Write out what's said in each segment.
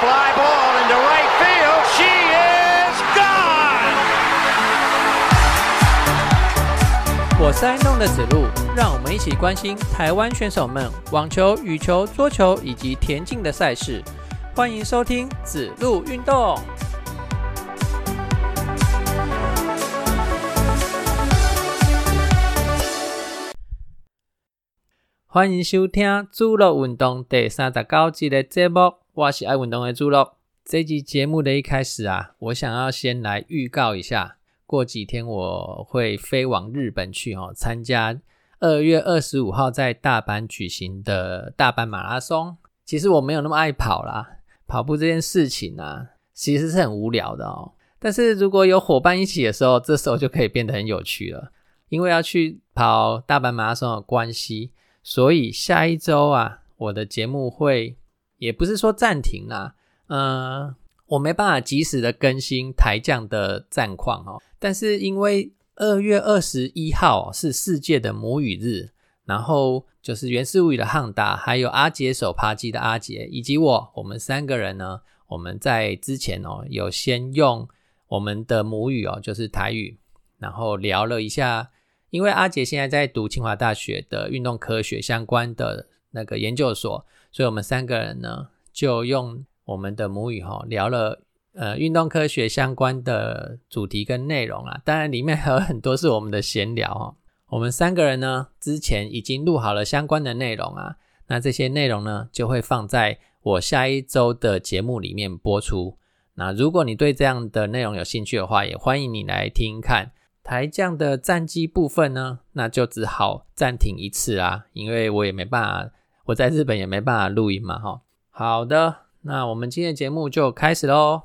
fly ball into right field. She is gone. 我是爱弄的子路，让我们一起关心台湾选手们网球、羽球、桌球以及田径的赛事。欢迎收听子路运动。欢迎收听《主路运动》第三十九集的节目，我是爱运动的主路。这集节目的一开始啊，我想要先来预告一下，过几天我会飞往日本去哦，参加二月二十五号在大阪举行的大阪马拉松。其实我没有那么爱跑啦，跑步这件事情啊，其实是很无聊的哦。但是如果有伙伴一起的时候，这时候就可以变得很有趣了，因为要去跑大阪马拉松的关系。所以下一周啊，我的节目会也不是说暂停啦，呃，我没办法及时的更新台将的战况哦。但是因为二月二十一号是世界的母语日，然后就是原始物语的汉达，还有阿杰手扒鸡的阿杰，以及我，我们三个人呢，我们在之前哦，有先用我们的母语哦，就是台语，然后聊了一下。因为阿杰现在在读清华大学的运动科学相关的那个研究所，所以我们三个人呢就用我们的母语哈聊了呃运动科学相关的主题跟内容啊，当然里面还有很多是我们的闲聊哈。我们三个人呢之前已经录好了相关的内容啊，那这些内容呢就会放在我下一周的节目里面播出。那如果你对这样的内容有兴趣的话，也欢迎你来听看。台将的战绩部分呢，那就只好暂停一次啦，因为我也没办法，我在日本也没办法录音嘛，哈。好的，那我们今天的节目就开始喽。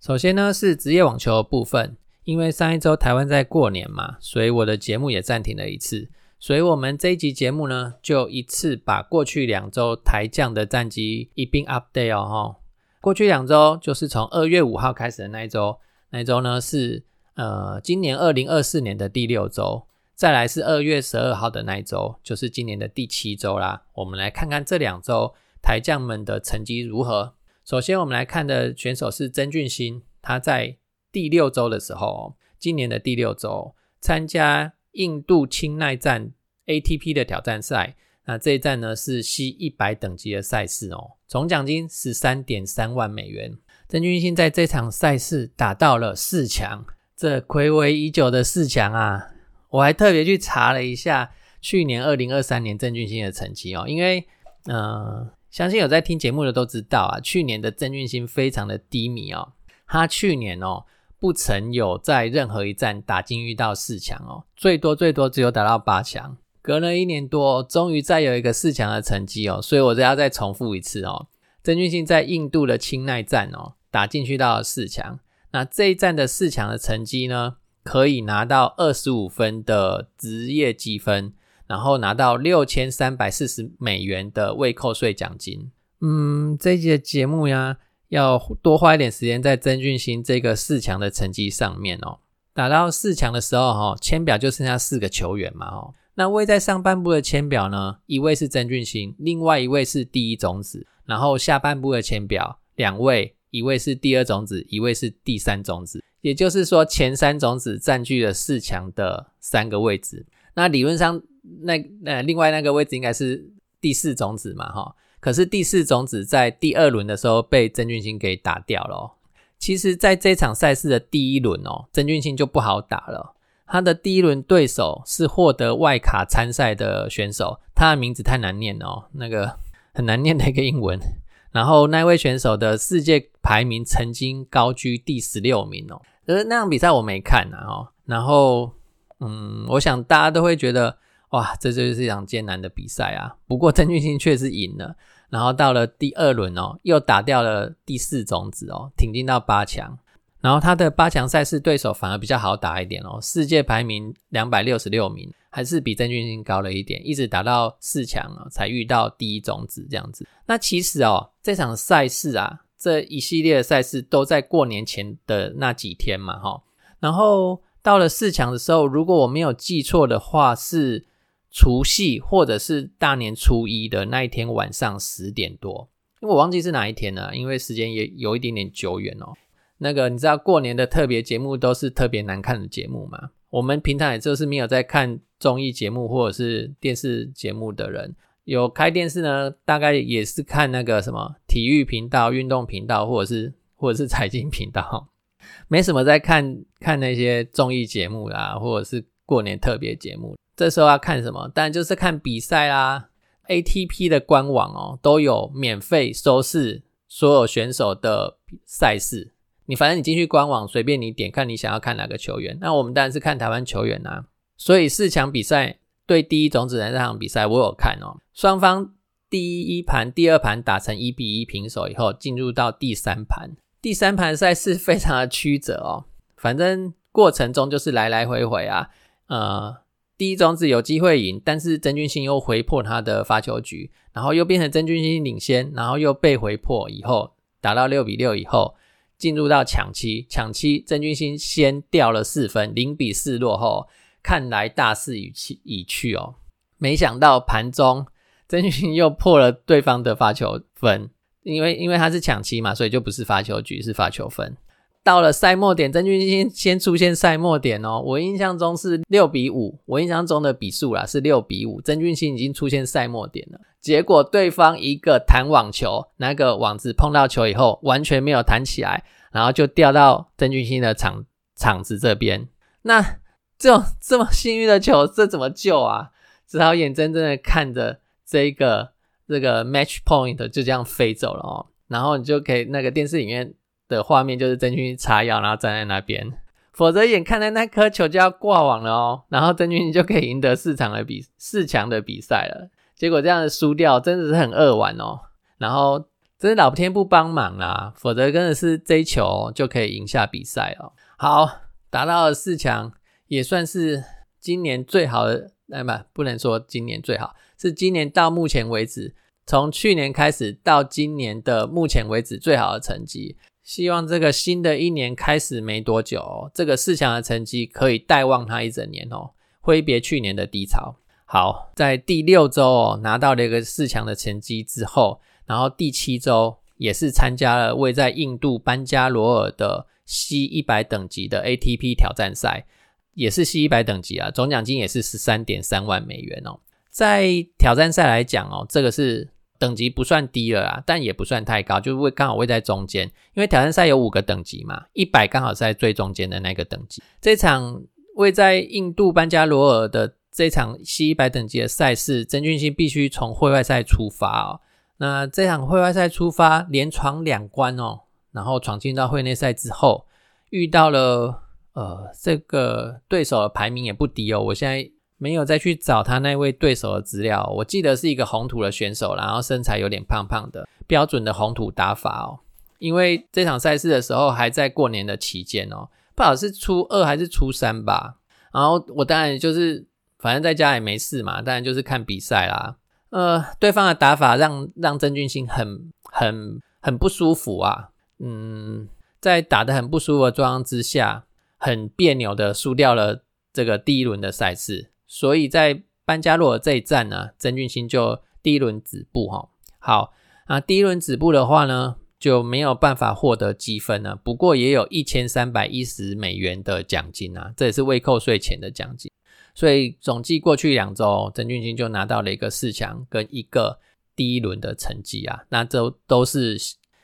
首先呢是职业网球部分，因为上一周台湾在过年嘛，所以我的节目也暂停了一次。所以，我们这一集节目呢，就一次把过去两周台将的战绩一并 update 哦。哈，过去两周就是从二月五号开始的那一周，那一周呢是呃今年二零二四年的第六周，再来是二月十二号的那一周，就是今年的第七周啦。我们来看看这两周台将们的成绩如何。首先，我们来看的选手是曾俊欣，他在第六周的时候，今年的第六周参加。印度青奈站 ATP 的挑战赛，那这一站呢是 C 一百等级的赛事哦，总奖金十三点三万美元。郑俊兴在这场赛事打到了四强，这暌违已久的四强啊！我还特别去查了一下去年二零二三年郑俊兴的成绩哦，因为嗯，相信有在听节目的都知道啊，去年的郑俊兴非常的低迷哦，他去年哦。不曾有在任何一站打进遇到四强哦，最多最多只有打到八强。隔了一年多，终于再有一个四强的成绩哦，所以我要再重复一次哦。曾俊信在印度的青奈站哦，打进去到四强。那这一站的四强的成绩呢，可以拿到二十五分的职业积分，然后拿到六千三百四十美元的未扣税奖金。嗯，这一集的节目呀。要多花一点时间在曾俊欣这个四强的成绩上面哦。打到四强的时候，哈，签表就剩下四个球员嘛，哦。那位在上半部的签表呢，一位是曾俊欣，另外一位是第一种子。然后下半部的签表，两位，一位是第二种子，一位是第三种子。也就是说，前三种子占据了四强的三个位置。那理论上，那呃，另外那个位置应该是第四种子嘛，哈。可是第四种子在第二轮的时候被曾俊欣给打掉了。哦其实，在这场赛事的第一轮哦，曾俊欣就不好打了。他的第一轮对手是获得外卡参赛的选手，他的名字太难念哦，那个很难念的一个英文。然后那位选手的世界排名曾经高居第十六名哦。而那场比赛我没看啊，哦。然后，嗯，我想大家都会觉得，哇，这就是一场艰难的比赛啊。不过曾俊欣确实赢了。然后到了第二轮哦，又打掉了第四种子哦，挺进到八强。然后他的八强赛事对手反而比较好打一点哦，世界排名两百六十六名，还是比郑俊兴高了一点，一直打到四强啊，才遇到第一种子这样子。那其实哦，这场赛事啊，这一系列的赛事都在过年前的那几天嘛，哈。然后到了四强的时候，如果我没有记错的话，是除夕或者是大年初一的那一天晚上十点多，因为我忘记是哪一天了，因为时间也有一点点久远哦。那个你知道过年的特别节目都是特别难看的节目吗？我们平常也就是没有在看综艺节目或者是电视节目的人，有开电视呢，大概也是看那个什么体育频道、运动频道或者是或者是财经频道，没什么在看看那些综艺节目啦，或者是过年特别节目。这时候要看什么？当然就是看比赛啦。ATP 的官网哦，都有免费收视所有选手的赛事。你反正你进去官网，随便你点，看你想要看哪个球员。那我们当然是看台湾球员啊。所以四强比赛对第一种子的那场比赛，我有看哦。双方第一盘、第二盘打成一比一平手以后，进入到第三盘。第三盘赛事非常的曲折哦。反正过程中就是来来回回啊，呃。第一种子有机会赢，但是曾俊欣又回破他的发球局，然后又变成曾俊欣领先，然后又被回破以后，打到六比六以后，进入到抢七，抢七曾俊欣先掉了四分，零比四落后，看来大势已去已去哦。没想到盘中曾俊欣又破了对方的发球分，因为因为他是抢七嘛，所以就不是发球局，是发球分。到了赛末点，曾俊欣先出现赛末点哦。我印象中是六比五，我印象中的比数啦是六比五。曾俊欣已经出现赛末点了，结果对方一个弹网球，那个网子碰到球以后完全没有弹起来，然后就掉到曾俊欣的场场子这边。那这种这么幸运的球，这怎么救啊？只好眼睁睁的看着这个这个 match point 就这样飞走了哦。然后你就可以那个电视里面。的画面就是曾俊欣插腰，然后站在那边，否则眼看着那颗球就要挂网了哦，然后曾俊就可以赢得四场的比四强的比赛了。结果这样输掉，真的是很扼腕哦。然后真是老天不帮忙啦，否则真的是这一球就可以赢下比赛哦。好，达到了四强，也算是今年最好的，哎不，不能说今年最好，是今年到目前为止，从去年开始到今年的目前为止最好的成绩。希望这个新的一年开始没多久，这个四强的成绩可以带望他一整年哦，挥别去年的低潮。好，在第六周哦拿到了一个四强的成绩之后，然后第七周也是参加了位在印度班加罗尔的 C 一百等级的 ATP 挑战赛，也是 C 一百等级啊，总奖金也是十三点三万美元哦。在挑战赛来讲哦，这个是。等级不算低了啦，但也不算太高，就是位刚好位在中间。因为挑战赛有五个等级嘛，一百刚好是在最中间的那个等级。这场位在印度班加罗尔的这场 C 一百等级的赛事，曾俊欣必须从会外赛出发哦。那这场会外赛出发，连闯两关哦，然后闯进到会内赛之后，遇到了呃这个对手的排名也不低哦。我现在。没有再去找他那位对手的资料，我记得是一个红土的选手，然后身材有点胖胖的，标准的红土打法哦。因为这场赛事的时候还在过年的期间哦，不好是初二还是初三吧。然后我当然就是反正在家也没事嘛，当然就是看比赛啦。呃，对方的打法让让曾俊欣很很很不舒服啊。嗯，在打的很不舒服的状况之下，很别扭的输掉了这个第一轮的赛事。所以在班加罗尔这一站呢，曾俊欣就第一轮止步哈。好啊，第一轮止步的话呢，就没有办法获得积分了。不过也有一千三百一十美元的奖金啊，这也是未扣税前的奖金。所以总计过去两周，曾俊欣就拿到了一个四强跟一个第一轮的成绩啊。那这都是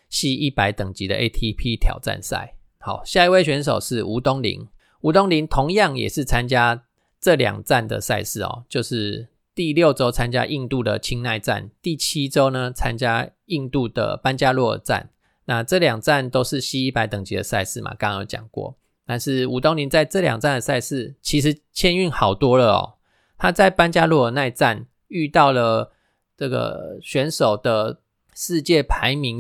C 一百等级的 ATP 挑战赛。好，下一位选手是吴东林，吴东林同样也是参加。这两站的赛事哦，就是第六周参加印度的青奈站，第七周呢参加印度的班加罗尔站。那这两站都是 C 一百等级的赛事嘛，刚刚有讲过。但是吴东林在这两站的赛事其实签运好多了哦。他在班加罗尔那站遇到了这个选手的世界排名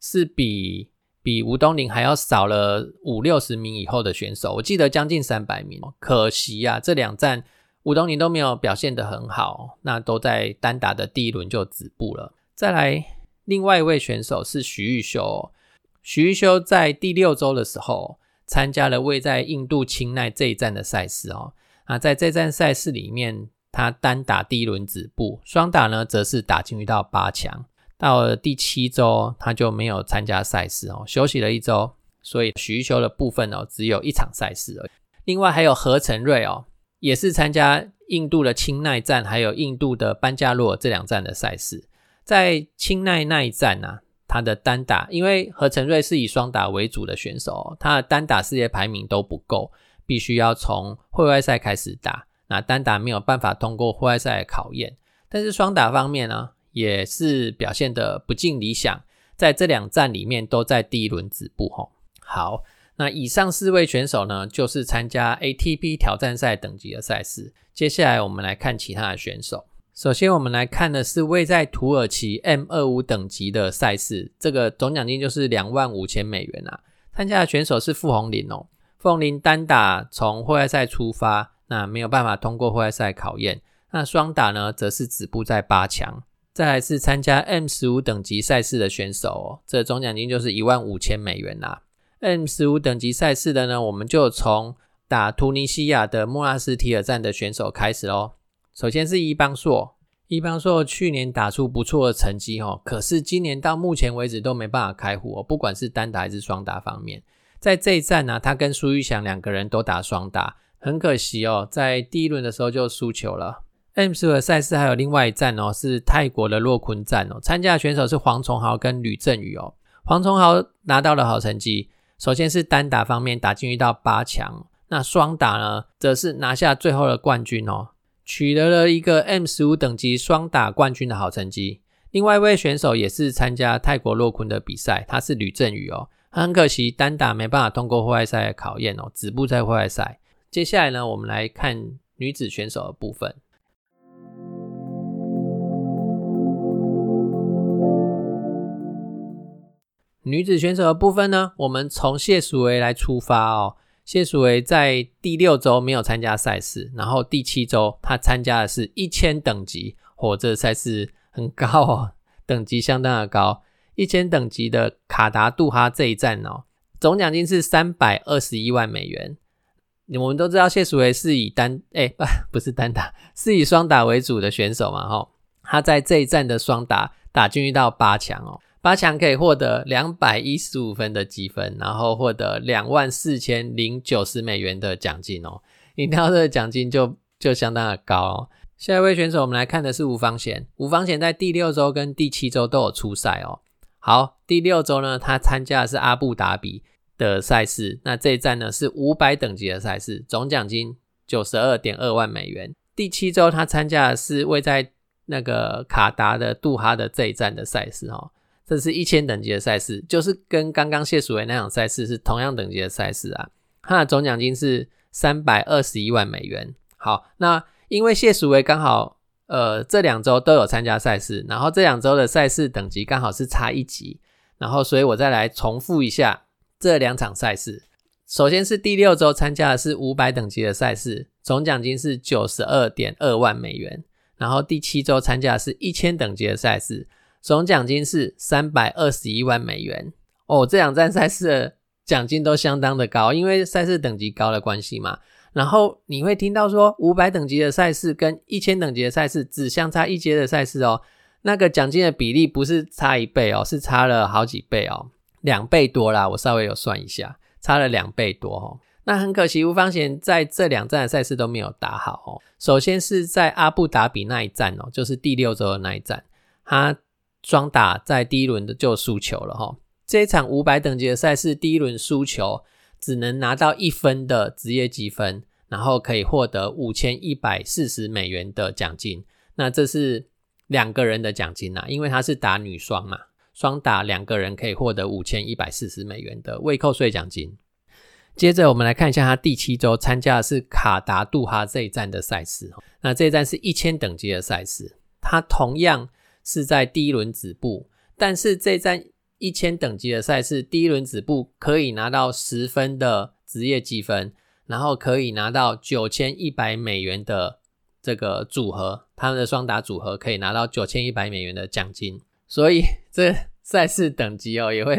是比。比吴东林还要少了五六十名以后的选手，我记得将近三百名。可惜啊，这两站吴东林都没有表现得很好，那都在单打的第一轮就止步了。再来，另外一位选手是徐玉修。徐玉修在第六周的时候参加了位在印度青奈这一站的赛事哦。那在这站赛事里面，他单打第一轮止步，双打呢则是打进去到八强。到了第七周，他就没有参加赛事哦，休息了一周，所以徐修的部分哦只有一场赛事而已。另外还有何成瑞哦，也是参加印度的青奈站，还有印度的班加罗这两站的赛事。在青奈那一站呢，他的单打，因为何成瑞是以双打为主的选手，他的单打世界排名都不够，必须要从会外赛开始打。那单打没有办法通过户外赛的考验，但是双打方面呢，也是表现的不尽理想，在这两站里面都在第一轮止步吼。好，那以上四位选手呢，就是参加 ATP 挑战赛等级的赛事。接下来我们来看其他的选手。首先我们来看的是位在土耳其 M 二五等级的赛事，这个总奖金就是两万五千美元啊。参加的选手是傅红林哦，傅红林单打从户外赛出发。那没有办法通过户外赛考验，那双打呢，则是止步在八强。再来是参加 M 十五等级赛事的选手哦，这总奖金就是一万五千美元啦。M 十五等级赛事的呢，我们就从打突尼西亚的莫拉斯提尔站的选手开始喽。首先是伊邦硕，伊邦硕去年打出不错的成绩哦，可是今年到目前为止都没办法开壶哦，不管是单打还是双打方面，在这一站呢，他跟苏玉祥两个人都打双打。很可惜哦，在第一轮的时候就输球了。M 十五赛事还有另外一站哦，是泰国的洛坤站哦。参加的选手是黄崇豪跟吕振宇哦。黄崇豪拿到了好成绩，首先是单打方面打进去到八强，那双打呢，则是拿下最后的冠军哦，取得了一个 M 十五等级双打冠军的好成绩。另外一位选手也是参加泰国洛坤的比赛，他是吕振宇哦。很可惜单打没办法通过户外赛的考验哦，止步在户外赛。接下来呢，我们来看女子选手的部分。女子选手的部分呢，我们从谢淑薇来出发哦。谢淑薇在第六周没有参加赛事，然后第七周她参加的是一千等级，哦，这赛事很高哦，等级相当的高。一千等级的卡达杜哈这一站哦，总奖金是三百二十一万美元。我们都知道谢淑薇是以单哎不 不是单打，是以双打为主的选手嘛哈，她在这一站的双打打进去到八强哦，八强可以获得两百一十五分的积分，然后获得两万四千零九十美元的奖金哦，你听到这个奖金就就相当的高哦。下一位选手我们来看的是吴方贤，吴方贤在第六周跟第七周都有出赛哦。好，第六周呢，他参加的是阿布达比。的赛事，那这一站呢是五百等级的赛事，总奖金九十二点二万美元。第七周他参加的是位在那个卡达的杜哈的这一站的赛事哦，这是一千等级的赛事，就是跟刚刚谢淑薇那场赛事是同样等级的赛事啊。它的总奖金是三百二十一万美元。好，那因为谢淑薇刚好呃这两周都有参加赛事，然后这两周的赛事等级刚好是差一级，然后所以我再来重复一下。这两场赛事，首先是第六周参加的是五百等级的赛事，总奖金是九十二点二万美元。然后第七周参加的是一千等级的赛事，总奖金是三百二十一万美元。哦，这两站赛事的奖金都相当的高，因为赛事等级高的关系嘛。然后你会听到说，五百等级的赛事跟一千等级的赛事只相差一阶的赛事哦，那个奖金的比例不是差一倍哦，是差了好几倍哦。两倍多啦，我稍微有算一下，差了两倍多哦。那很可惜，吴方贤在这两站的赛事都没有打好哦。首先是在阿布达比那一站哦，就是第六周的那一站，他双打在第一轮的就输球了哈。这一场五百等级的赛事，第一轮输球，只能拿到一分的职业积分，然后可以获得五千一百四十美元的奖金。那这是两个人的奖金呐，因为他是打女双嘛。双打两个人可以获得五千一百四十美元的未扣税奖金。接着我们来看一下他第七周参加的是卡达杜哈这一站的赛事。那这一站是一千等级的赛事，他同样是在第一轮止步，但是这一站一千等级的赛事，第一轮止步可以拿到十分的职业积分，然后可以拿到九千一百美元的这个组合，他们的双打组合可以拿到九千一百美元的奖金。所以 这赛事等级哦，也会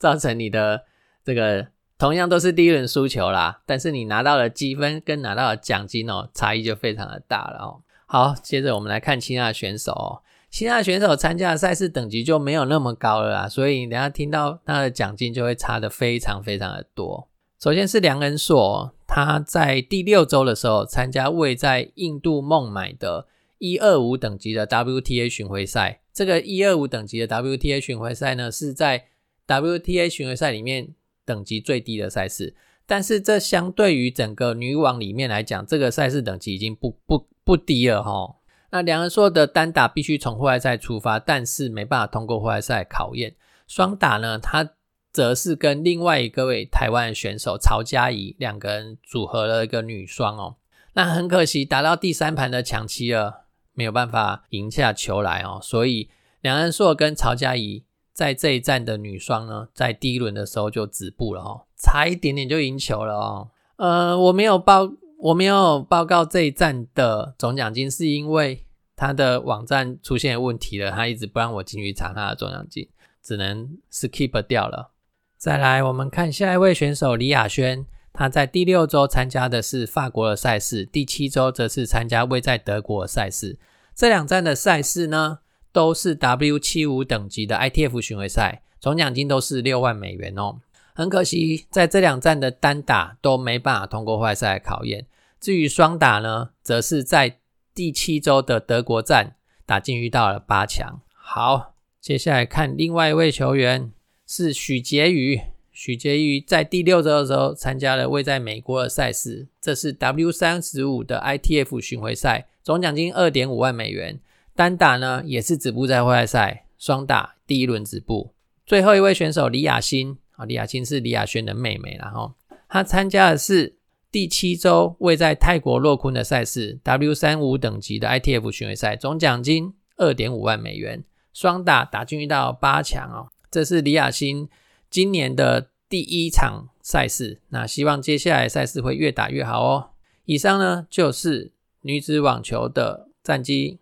造成你的这个同样都是第一轮输球啦，但是你拿到的积分跟拿到的奖金哦，差异就非常的大了哦。好，接着我们来看其他的选手哦。其他选手参加的赛事等级就没有那么高了啦，所以你等下听到他的奖金就会差的非常非常的多。首先是梁恩硕，他在第六周的时候参加位在印度孟买的一二五等级的 WTA 巡回赛。这个一二五等级的 WTA 巡回赛呢，是在 WTA 巡回赛里面等级最低的赛事。但是这相对于整个女网里面来讲，这个赛事等级已经不不不低了哈。那两人说的单打必须从户外赛出发，但是没办法通过户外赛考验。双打呢，他则是跟另外一个位台湾选手曹佳怡两个人组合了一个女双哦。那很可惜，打到第三盘的抢七了，没有办法赢下球来哦。所以梁恩硕跟曹佳怡在这一站的女双呢，在第一轮的时候就止步了哦。差一点点就赢球了哦。呃，我没有报，我没有报告这一站的总奖金，是因为他的网站出现问题了，他一直不让我进去查他的总奖金，只能 skip 掉了。再来，我们看下一位选手李雅轩，他在第六周参加的是法国的赛事，第七周则是参加位在德国的赛事。这两站的赛事呢，都是 W 七五等级的 ITF 巡回赛，总奖金都是六万美元哦。很可惜，在这两站的单打都没办法通过坏赛考验。至于双打呢，则是在第七周的德国站打进遇到了八强。好，接下来看另外一位球员是许婕妤。许婕妤在第六周的时候参加了位在美国的赛事，这是 W 三十五的 ITF 巡回赛，总奖金二点五万美元。单打呢也是止步在外赛，双打第一轮止步。最后一位选手李雅欣。啊，李雅欣是李雅轩的妹妹，然后她参加的是第七周位在泰国洛坤的赛事 W 三五等级的 ITF 巡回赛，总奖金二点五万美元，双打打进到八强哦。这是李雅欣今年的第一场赛事，那希望接下来赛事会越打越好哦。以上呢就是女子网球的战绩。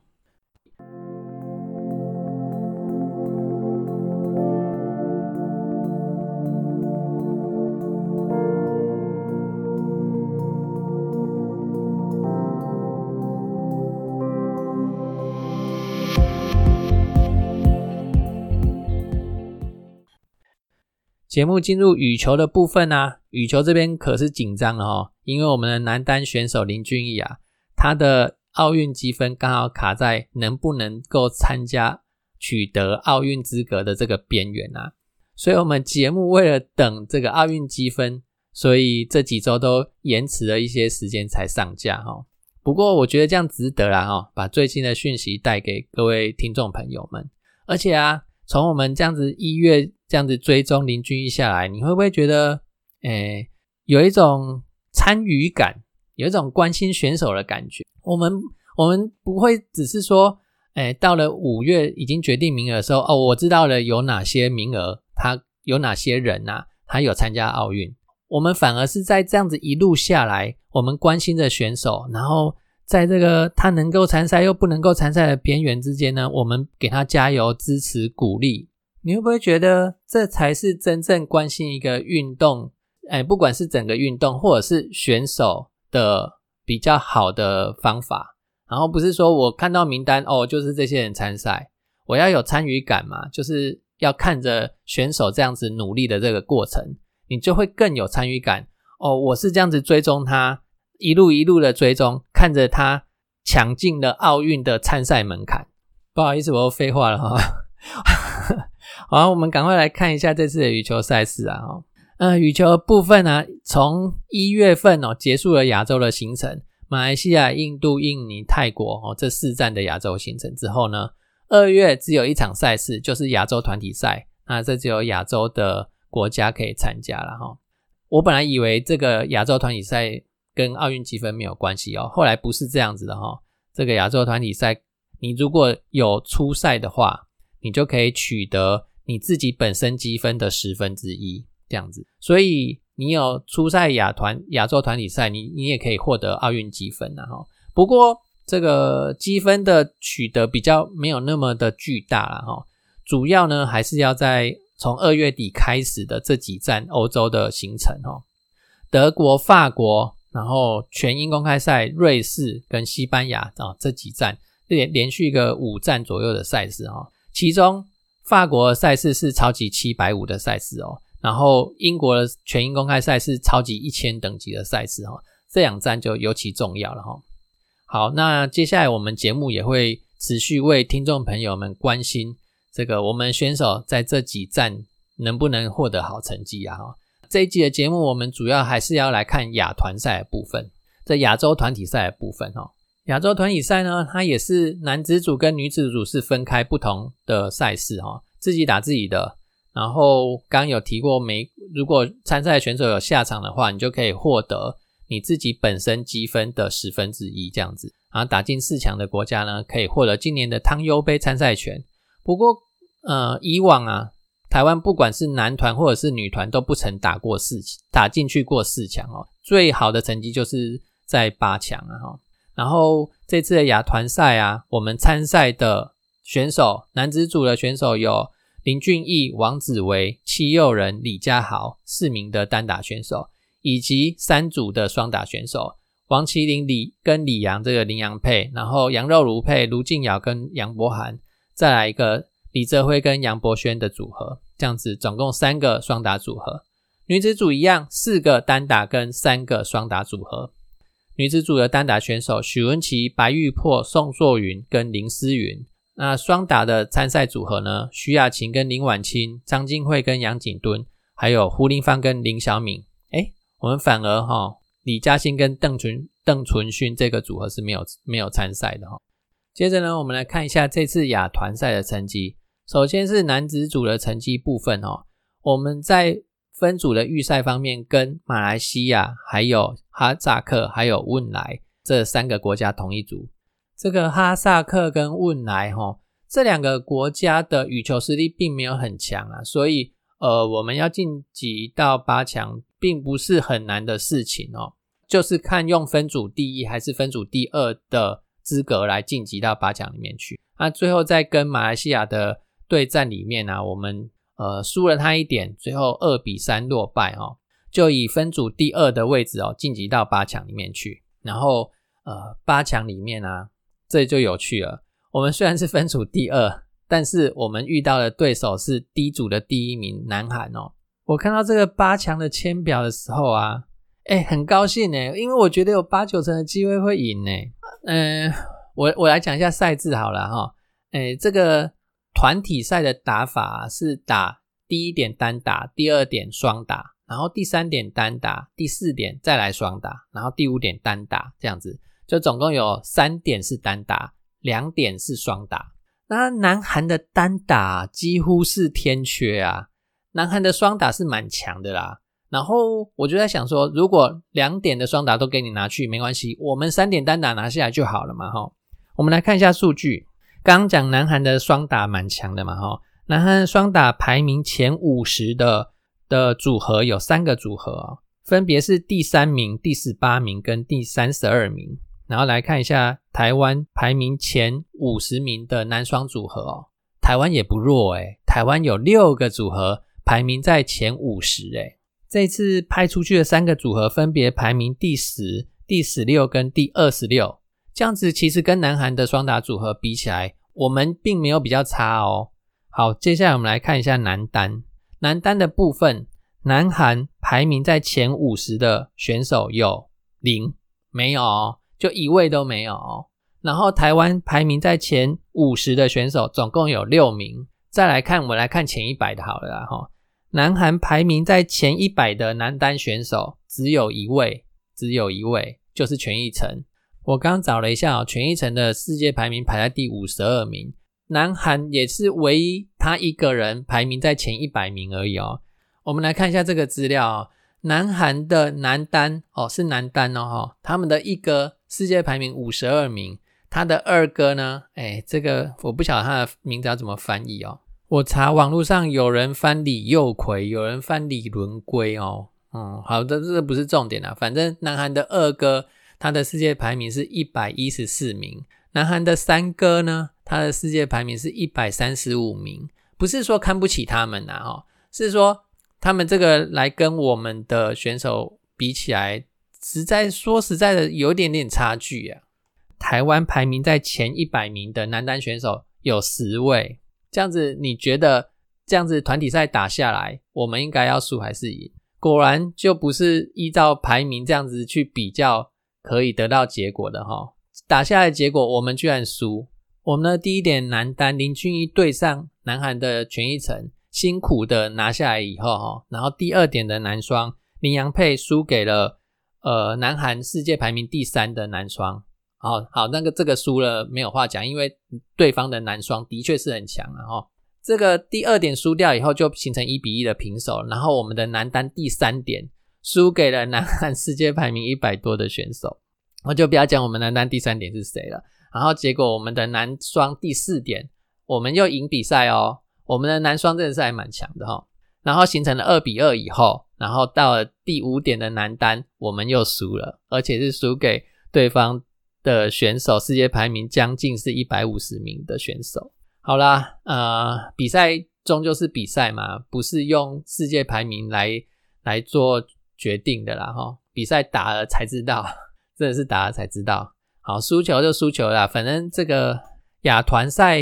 节目进入羽球的部分啊，羽球这边可是紧张了哦，因为我们的男单选手林俊逸啊，他的奥运积分刚好卡在能不能够参加、取得奥运资格的这个边缘啊，所以我们节目为了等这个奥运积分，所以这几周都延迟了一些时间才上架哈。不过我觉得这样值得啦哈，把最新的讯息带给各位听众朋友们，而且啊。从我们这样子一月这样子追踪林俊逸下来，你会不会觉得，诶，有一种参与感，有一种关心选手的感觉？我们我们不会只是说，诶，到了五月已经决定名额的时候，哦，我知道了有哪些名额，他有哪些人呐，他有参加奥运。我们反而是在这样子一路下来，我们关心的选手，然后。在这个他能够参赛又不能够参赛的边缘之间呢，我们给他加油、支持、鼓励。你会不会觉得这才是真正关心一个运动？哎，不管是整个运动或者是选手的比较好的方法。然后不是说我看到名单哦，就是这些人参赛，我要有参与感嘛，就是要看着选手这样子努力的这个过程，你就会更有参与感哦。我是这样子追踪他。一路一路的追踪，看着他抢进了奥运的参赛门槛。不好意思，我又废话了哈。好，我们赶快来看一下这次的羽球赛事啊。哈，呃，羽球部分呢，从一月份哦结束了亚洲的行程，马来西亚、印度、印尼、泰国哦这四站的亚洲行程之后呢，二月只有一场赛事，就是亚洲团体赛。那这只有亚洲的国家可以参加了哈。我本来以为这个亚洲团体赛。跟奥运积分没有关系哦，后来不是这样子的哈。这个亚洲团体赛，你如果有初赛的话，你就可以取得你自己本身积分的十分之一这样子。所以你有初赛亚团亚洲团体赛，你你也可以获得奥运积分的哈。不过这个积分的取得比较没有那么的巨大了哈。主要呢还是要在从二月底开始的这几站欧洲的行程哈，德国、法国。然后全英公开赛瑞士跟西班牙啊这几站连连续个五站左右的赛事哈，其中法国赛事是超级七百五的赛事哦，然后英国的全英公开赛是超级一千等级的赛事哈，这两站就尤其重要了哈。好，那接下来我们节目也会持续为听众朋友们关心这个我们选手在这几站能不能获得好成绩啊哈。这一集的节目，我们主要还是要来看亚团赛的部分。这亚洲团体赛的部分，哦，亚洲团体赛呢，它也是男子组跟女子组是分开不同的赛事，哈，自己打自己的。然后刚有提过，每如果参赛选手有下场的话，你就可以获得你自己本身积分的十分之一这样子。然后打进四强的国家呢，可以获得今年的汤尤杯参赛权。不过，呃，以往啊。台湾不管是男团或者是女团都不曾打过四打进去过四强哦，最好的成绩就是在八强啊哈。然后这次的亚团赛啊，我们参赛的选手，男子组的选手有林俊逸、王子维、戚佑仁、李佳豪四名的单打选手，以及三组的双打选手，王麒麟李跟李阳这个林阳配，然后杨肉如配卢静瑶跟杨博涵，再来一个李泽辉跟杨博轩的组合。这样子总共三个双打组合，女子组一样四个单打跟三个双打组合。女子组的单打选手许文琪、白玉珀、宋硕云跟林思云。那双打的参赛组合呢？徐雅琴跟林婉清、张金惠跟杨景敦，还有胡林芳跟林小敏。哎，我们反而哈李嘉欣跟邓纯邓纯勋这个组合是没有没有参赛的哈。接着呢，我们来看一下这次亚团赛的成绩。首先是男子组的成绩部分哦，我们在分组的预赛方面，跟马来西亚、还有哈萨克、还有汶莱这三个国家同一组。这个哈萨克跟汶莱哈这两个国家的羽球实力并没有很强啊，所以呃，我们要晋级到八强并不是很难的事情哦，就是看用分组第一还是分组第二的资格来晋级到八强里面去。那最后再跟马来西亚的。对战里面呢，我们呃输了他一点，最后二比三落败哦，就以分组第二的位置哦晋级到八强里面去。然后呃八强里面呢，这就有趣了。我们虽然是分组第二，但是我们遇到的对手是 D 组的第一名南韩哦。我看到这个八强的签表的时候啊，哎很高兴呢，因为我觉得有八九成的机会会赢呢。嗯，我我来讲一下赛制好了哈，哎这个。团体赛的打法是打第一点单打，第二点双打，然后第三点单打，第四点再来双打，然后第五点单打，这样子就总共有三点是单打，两点是双打。那南韩的单打几乎是天缺啊，南韩的双打是蛮强的啦。然后我就在想说，如果两点的双打都给你拿去，没关系，我们三点单打拿下来就好了嘛，哈。我们来看一下数据。刚讲南韩的双打蛮强的嘛，哈，南韩双打排名前五十的的组合有三个组合哦，分别是第三名、第十八名跟第三十二名。然后来看一下台湾排名前五十名的男双组合哦，台湾也不弱诶，台湾有六个组合排名在前五十诶，这次派出去的三个组合分别排名第十、第十六跟第二十六。这样子其实跟南韩的双打组合比起来，我们并没有比较差哦。好，接下来我们来看一下男单。男单的部分，南韩排名在前五十的选手有零，没有，就一位都没有。然后台湾排名在前五十的选手总共有六名。再来看，我们来看前一百的好了哈。南韩排名在前一百的男单选手只有一位，只有一位，就是全义成。我刚找了一下哦，全一城的世界排名排在第五十二名，南韩也是唯一他一个人排名在前一百名而已哦。我们来看一下这个资料哦，南韩的男单哦是男单哦哈，他们的一哥世界排名五十二名，他的二哥呢，哎，这个我不晓得他的名字要怎么翻译哦。我查网络上有人翻李佑奎，有人翻李伦圭哦。嗯，好的，这不是重点啊，反正南韩的二哥。他的世界排名是一百一十四名，南韩的三哥呢，他的世界排名是一百三十五名。不是说看不起他们呐，哈，是说他们这个来跟我们的选手比起来，实在说实在的，有点点差距啊。台湾排名在前一百名的男单选手有十位，这样子你觉得这样子团体赛打下来，我们应该要输还是赢？果然就不是依照排名这样子去比较可以得到结果的哈。打下来结果，我们居然输。我们的第一点男单林俊逸对上南韩的全一成，辛苦的拿下来以后哈，然后第二点的男双林洋配输给了呃南韩世界排名第三的男双。哦好，那个这个输了没有话讲，因为对方的男双的确是很强啊哈。这个第二点输掉以后，就形成一比一的平手。然后我们的男单第三点输给了南韩世界排名一百多的选手，我就不要讲我们男单第三点是谁了。然后结果我们的男双第四点，我们又赢比赛哦。我们的男双真的是还蛮强的哈。然后形成了二比二以后，然后到了第五点的男单，我们又输了，而且是输给对方。的选手，世界排名将近是一百五十名的选手。好啦，呃，比赛终究是比赛嘛，不是用世界排名来来做决定的啦，哈。比赛打了才知道，真的是打了才知道。好，输球就输球啦，反正这个亚团赛，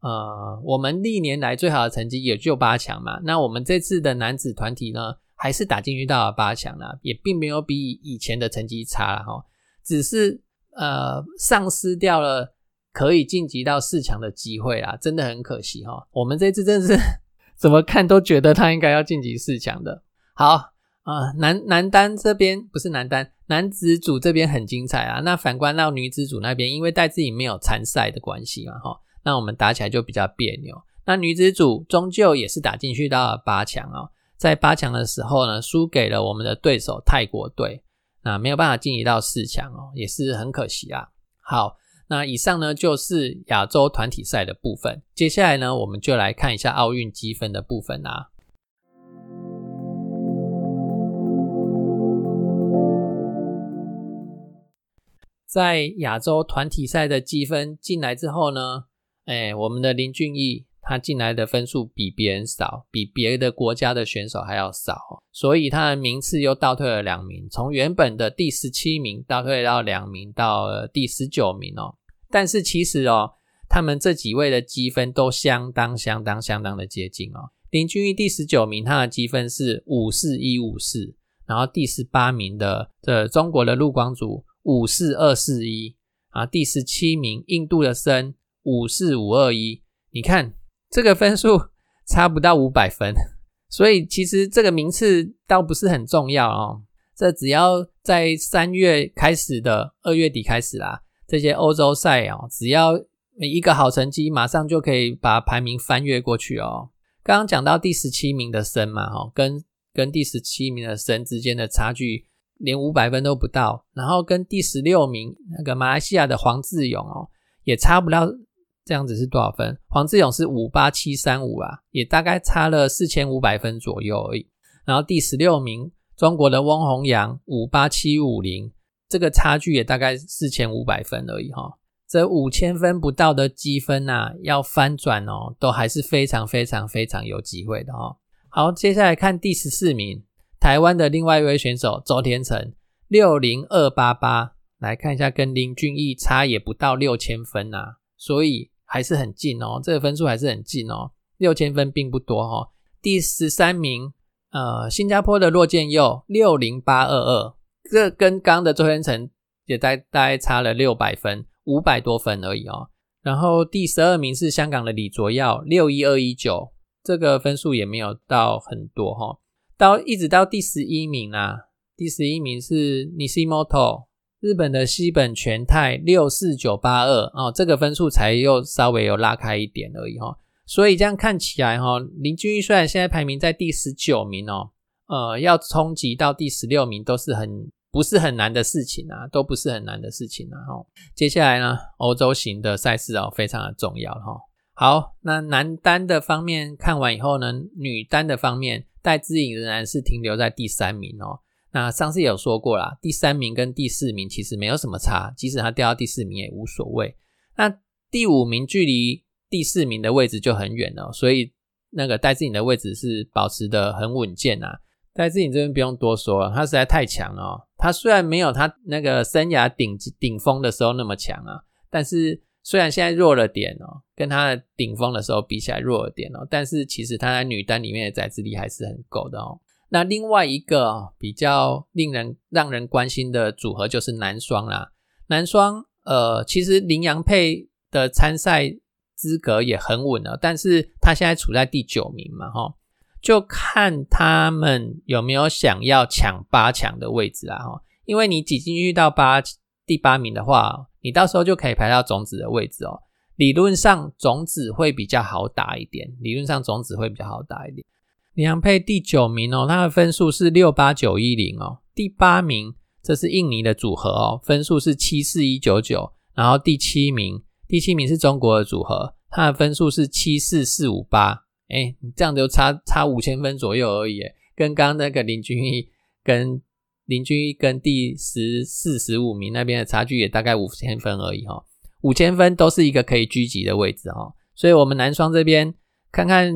呃，我们历年来最好的成绩也就八强嘛。那我们这次的男子团体呢，还是打进去到了八强啦，也并没有比以前的成绩差哈，只是。呃，丧失掉了可以晋级到四强的机会啦，真的很可惜哈。我们这次真是 怎么看都觉得他应该要晋级四强的。好啊，男男单这边不是男单，男子组这边很精彩啊。那反观到女子组那边，因为戴志颖没有参赛的关系嘛，哈，那我们打起来就比较别扭。那女子组终究也是打进去到了八强哦，在八强的时候呢，输给了我们的对手泰国队。那没有办法晋级到四强哦，也是很可惜啊。好，那以上呢就是亚洲团体赛的部分。接下来呢，我们就来看一下奥运积分的部分啊。在亚洲团体赛的积分进来之后呢，哎，我们的林俊逸。他进来的分数比别人少，比别的国家的选手还要少，所以他的名次又倒退了两名，从原本的第十七名倒退到两名，到第十九名哦。但是其实哦，他们这几位的积分都相当、相当、相当的接近哦。林俊逸第十九名，他的积分是五四一五四，然后第十八名的这中国的陆光祖五四二四一啊，第十七名印度的森五四五二一，你看。这个分数差不到五百分，所以其实这个名次倒不是很重要哦。这只要在三月开始的二月底开始啦，这些欧洲赛哦，只要一个好成绩，马上就可以把排名翻越过去哦。刚刚讲到第十七名的森嘛，哈，跟跟第十七名的森之间的差距连五百分都不到，然后跟第十六名那个马来西亚的黄志勇哦，也差不了。这样子是多少分？黄志勇是五八七三五啊，也大概差了四千五百分左右而已。然后第十六名，中国的翁宏阳五八七五零，这个差距也大概四千五百分而已哈。这五千分不到的积分呐，要翻转哦，都还是非常非常非常有机会的哈。好，接下来看第十四名，台湾的另外一位选手周天成六零二八八，来看一下，跟林俊逸差也不到六千分呐，所以。还是很近哦，这个分数还是很近哦，六千分并不多哈。第十三名，呃，新加坡的骆建佑六零八二二，这跟刚的周天成也大大概差了六百分，五百多分而已哦。然后第十二名是香港的李卓耀六一二一九，这个分数也没有到很多哈。到一直到第十一名啊，第十一名是 Nishimoto。日本的西本全泰六四九八二哦，这个分数才又稍微有拉开一点而已哈，所以这样看起来哈，林俊逸虽然现在排名在第十九名哦，呃，要冲击到第十六名都是很不是很难的事情啊，都不是很难的事情啊哦。接下来呢，欧洲型的赛事哦，非常的重要哈。好，那男单的方面看完以后呢，女单的方面，戴资颖仍然是停留在第三名哦。那上次有说过啦，第三名跟第四名其实没有什么差，即使他掉到第四名也无所谓。那第五名距离第四名的位置就很远了，所以那个戴志颖的位置是保持的很稳健啊。戴志颖这边不用多说了，他实在太强了，他他虽然没有他那个生涯顶顶峰的时候那么强啊，但是虽然现在弱了点哦，跟他的顶峰的时候比起来弱了点哦，但是其实他在女单里面的载资力还是很够的哦。那另外一个比较令人让人关心的组合就是男双啦。男双呃，其实林洋配的参赛资格也很稳了，但是他现在处在第九名嘛，哈，就看他们有没有想要抢八强的位置啊，哈，因为你挤进去到八第八名的话，你到时候就可以排到种子的位置哦。理论上种子会比较好打一点，理论上种子会比较好打一点。李阳配第九名哦，他的分数是六八九一零哦。第八名这是印尼的组合哦，分数是七四一九九。然后第七名，第七名是中国的组合，它的分数是七四四五八。哎，你这样就差差五千分左右而已，跟刚刚那个林俊毅跟林君毅跟第十四十五名那边的差距也大概五千分而已哈。五千分都是一个可以狙击的位置哈，所以我们男双这边看看。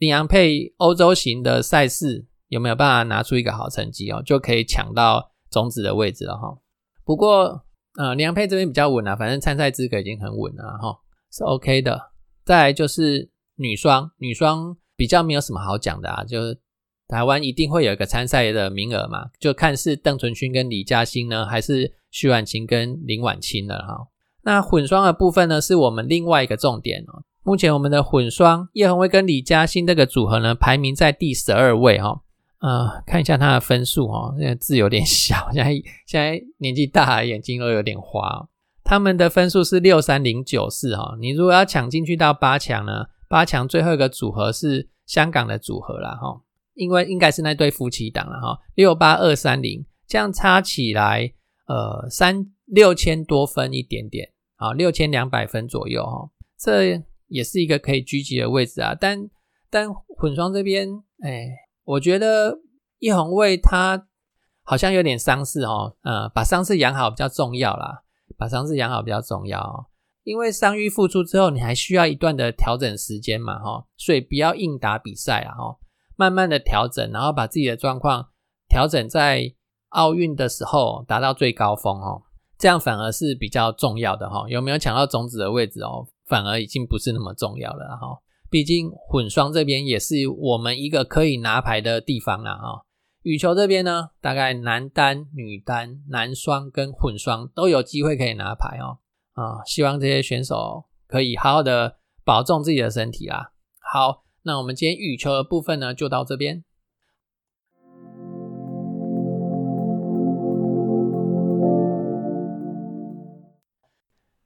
林洋配欧洲型的赛事有没有办法拿出一个好成绩哦，就可以抢到种子的位置了哈。不过，呃，林洋配这边比较稳啊，反正参赛资格已经很稳了哈，是 OK 的。再来就是女双，女双比较没有什么好讲的啊，就是台湾一定会有一个参赛的名额嘛，就看是邓淳勋跟李嘉欣呢，还是徐婉晴跟林婉清了哈。那混双的部分呢，是我们另外一个重点哦。目前我们的混双叶红威跟李嘉欣这个组合呢，排名在第十二位哈。呃，看一下他的分数哦，那字有点小，现在现在年纪大，眼睛都有点花。他们的分数是六三零九四哈。你如果要抢进去到八强呢，八强最后一个组合是香港的组合了哈，因为应该是那对夫妻档了哈，六八二三零，这样差起来呃三六千多分一点点啊，六千两百分左右哈，这。也是一个可以狙击的位置啊，但但混双这边，哎，我觉得叶红卫他好像有点伤势哦，呃，把伤势养好比较重要啦，把伤势养好比较重要哦，因为伤愈复出之后，你还需要一段的调整时间嘛，哈，所以不要硬打比赛了，哈，慢慢的调整，然后把自己的状况调整在奥运的时候达到最高峰哦，这样反而是比较重要的哈，有没有抢到种子的位置哦？反而已经不是那么重要了哈，毕竟混双这边也是我们一个可以拿牌的地方啦哈。羽球这边呢，大概男单、女单、男双跟混双都有机会可以拿牌哦。啊，希望这些选手可以好好的保重自己的身体啦。好，那我们今天羽球的部分呢，就到这边。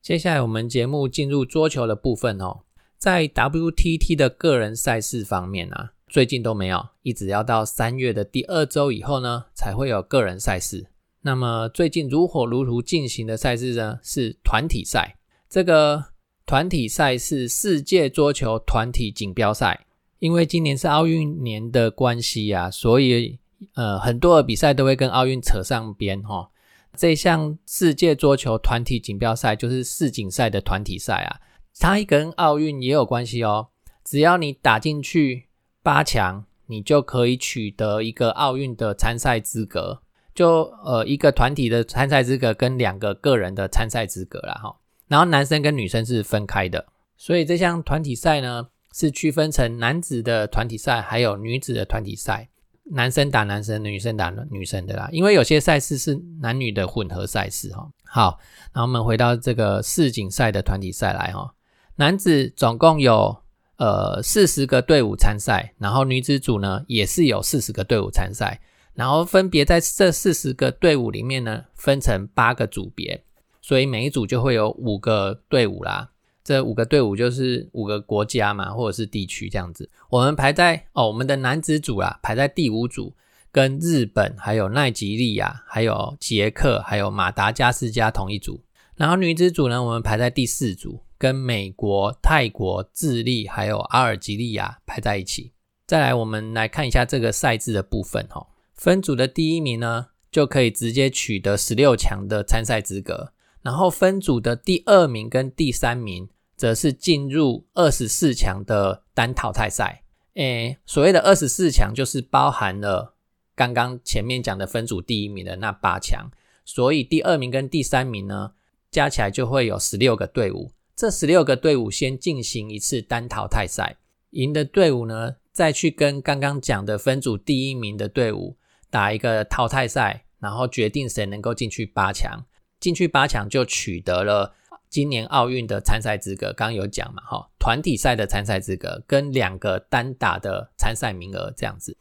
接下来我们节目进入桌球的部分哦，在 WTT 的个人赛事方面啊，最近都没有，一直要到三月的第二周以后呢，才会有个人赛事。那么最近如火如荼进行的赛事呢，是团体赛。这个团体赛是世界桌球团体锦标赛，因为今年是奥运年的关系啊，所以呃很多的比赛都会跟奥运扯上边哈。这项世界桌球团体锦标赛就是世锦赛的团体赛啊，它跟奥运也有关系哦。只要你打进去八强，你就可以取得一个奥运的参赛资格，就呃一个团体的参赛资格跟两个个人的参赛资格了哈。然后男生跟女生是分开的，所以这项团体赛呢是区分成男子的团体赛，还有女子的团体赛。男生打男生，女生打女生的啦，因为有些赛事是男女的混合赛事哈。好，那我们回到这个世锦赛的团体赛来哈。男子总共有呃四十个队伍参赛，然后女子组呢也是有四十个队伍参赛，然后分别在这四十个队伍里面呢分成八个组别，所以每一组就会有五个队伍啦。这五个队伍就是五个国家嘛，或者是地区这样子。我们排在哦，我们的男子组啊，排在第五组，跟日本、还有奈及利亚、还有捷克、还有马达加斯加同一组。然后女子组呢，我们排在第四组，跟美国、泰国、智利还有阿尔及利亚排在一起。再来，我们来看一下这个赛制的部分哦。分组的第一名呢，就可以直接取得十六强的参赛资格。然后分组的第二名跟第三名。则是进入二十四强的单淘汰赛。诶，所谓的二十四强就是包含了刚刚前面讲的分组第一名的那八强，所以第二名跟第三名呢，加起来就会有十六个队伍。这十六个队伍先进行一次单淘汰赛，赢的队伍呢，再去跟刚刚讲的分组第一名的队伍打一个淘汰赛，然后决定谁能够进去八强。进去八强就取得了今年奥运的参赛资格。刚刚有讲嘛，哈，团体赛的参赛资格跟两个单打的参赛名额这样子。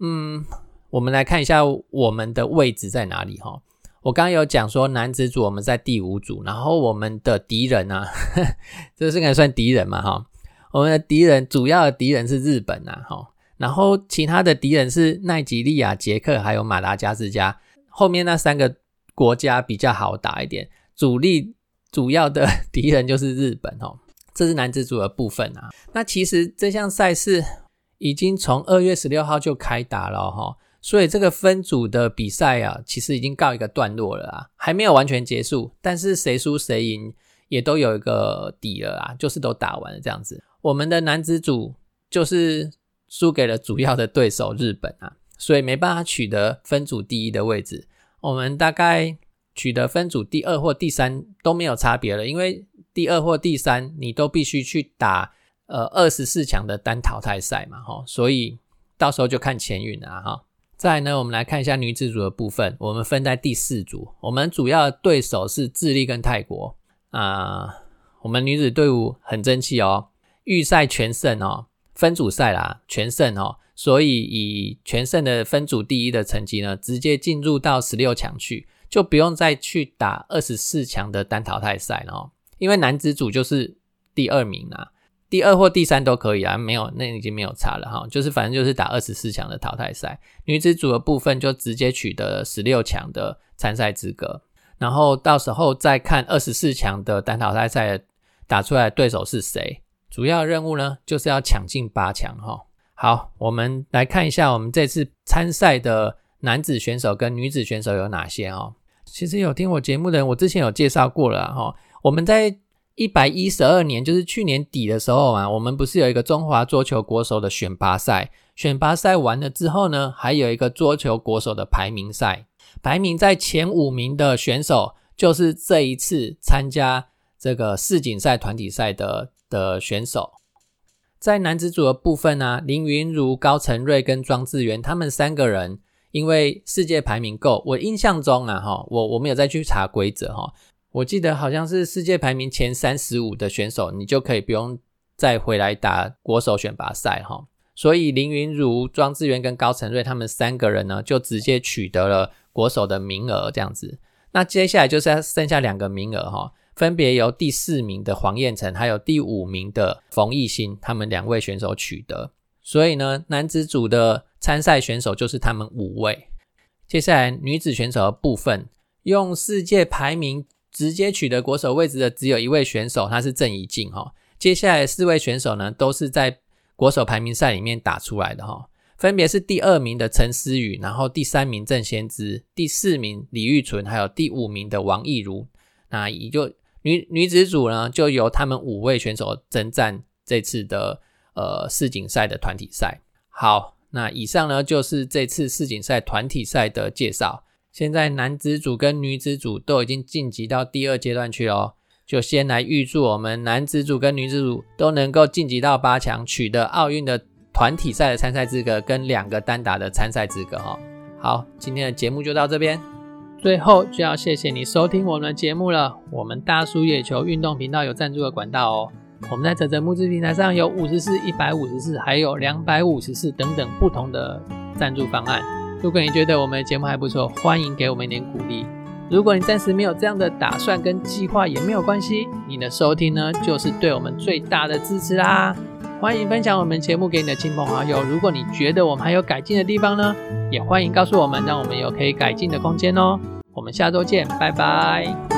嗯。我们来看一下我们的位置在哪里哈。我刚刚有讲说男子组我们在第五组，然后我们的敌人呢，这是应该算敌人嘛哈。我们的敌人主要的敌人是日本呐哈，然后其他的敌人是奈及利亚、捷克还有马达加斯加。后面那三个国家比较好打一点，主力主要的 敌人就是日本哦。这是男子组的部分啊。那其实这项赛事已经从二月十六号就开打了哈。所以这个分组的比赛啊，其实已经告一个段落了啊，还没有完全结束。但是谁输谁赢也都有一个底了啊，就是都打完了这样子。我们的男子组就是输给了主要的对手日本啊，所以没办法取得分组第一的位置。我们大概取得分组第二或第三都没有差别了，因为第二或第三你都必须去打呃二十四强的单淘汰赛嘛，哈，所以到时候就看前运啊，哈。再呢，我们来看一下女子组的部分。我们分在第四组，我们主要的对手是智利跟泰国啊。我们女子队伍很争气哦，预赛全胜哦，分组赛啦全胜哦，所以以全胜的分组第一的成绩呢，直接进入到十六强去，就不用再去打二十四强的单淘汰赛了哦。因为男子组就是第二名啊。第二或第三都可以啊，没有那已经没有差了哈，就是反正就是打二十四强的淘汰赛，女子组的部分就直接取得十六强的参赛资格，然后到时候再看二十四强的单淘汰赛打出来的对手是谁，主要任务呢就是要抢进八强哈。好，我们来看一下我们这次参赛的男子选手跟女子选手有哪些哦。其实有听我节目的人，我之前有介绍过了哈，我们在。一百一十二年，就是去年底的时候啊，我们不是有一个中华桌球国手的选拔赛？选拔赛完了之后呢，还有一个桌球国手的排名赛，排名在前五名的选手，就是这一次参加这个世锦赛团体赛的的选手。在男子组的部分呢，林云如、高成瑞跟庄智渊他们三个人，因为世界排名够，我印象中啊，哈，我我没有再去查规则哈。我记得好像是世界排名前三十五的选手，你就可以不用再回来打国手选拔赛哈。所以林云如、庄智渊跟高成瑞他们三个人呢，就直接取得了国手的名额这样子。那接下来就是剩下两个名额哈，分别由第四名的黄彦成还有第五名的冯艺兴他们两位选手取得。所以呢，男子组的参赛选手就是他们五位。接下来女子选手的部分，用世界排名。直接取得国手位置的只有一位选手，他是郑怡静哈。接下来四位选手呢，都是在国手排名赛里面打出来的哈，分别是第二名的陈思雨，然后第三名郑先知，第四名李玉纯，还有第五名的王艺如。那也就女女子组呢，就由他们五位选手征战这次的呃世锦赛的团体赛。好，那以上呢就是这次世锦赛团体赛的介绍。现在男子组跟女子组都已经晋级到第二阶段去了，就先来预祝我们男子组跟女子组都能够晋级到八强，取得奥运的团体赛的参赛资格跟两个单打的参赛资格哈。好，今天的节目就到这边，最后就要谢谢你收听我们的节目了。我们大叔野球运动频道有赞助的管道哦，我们在泽泽募资平台上有五十四、一百五十四，还有两百五十四等等不同的赞助方案。如果你觉得我们的节目还不错，欢迎给我们一点鼓励。如果你暂时没有这样的打算跟计划，也没有关系。你的收听呢，就是对我们最大的支持啦。欢迎分享我们节目给你的亲朋好友。如果你觉得我们还有改进的地方呢，也欢迎告诉我们，让我们有可以改进的空间哦。我们下周见，拜拜。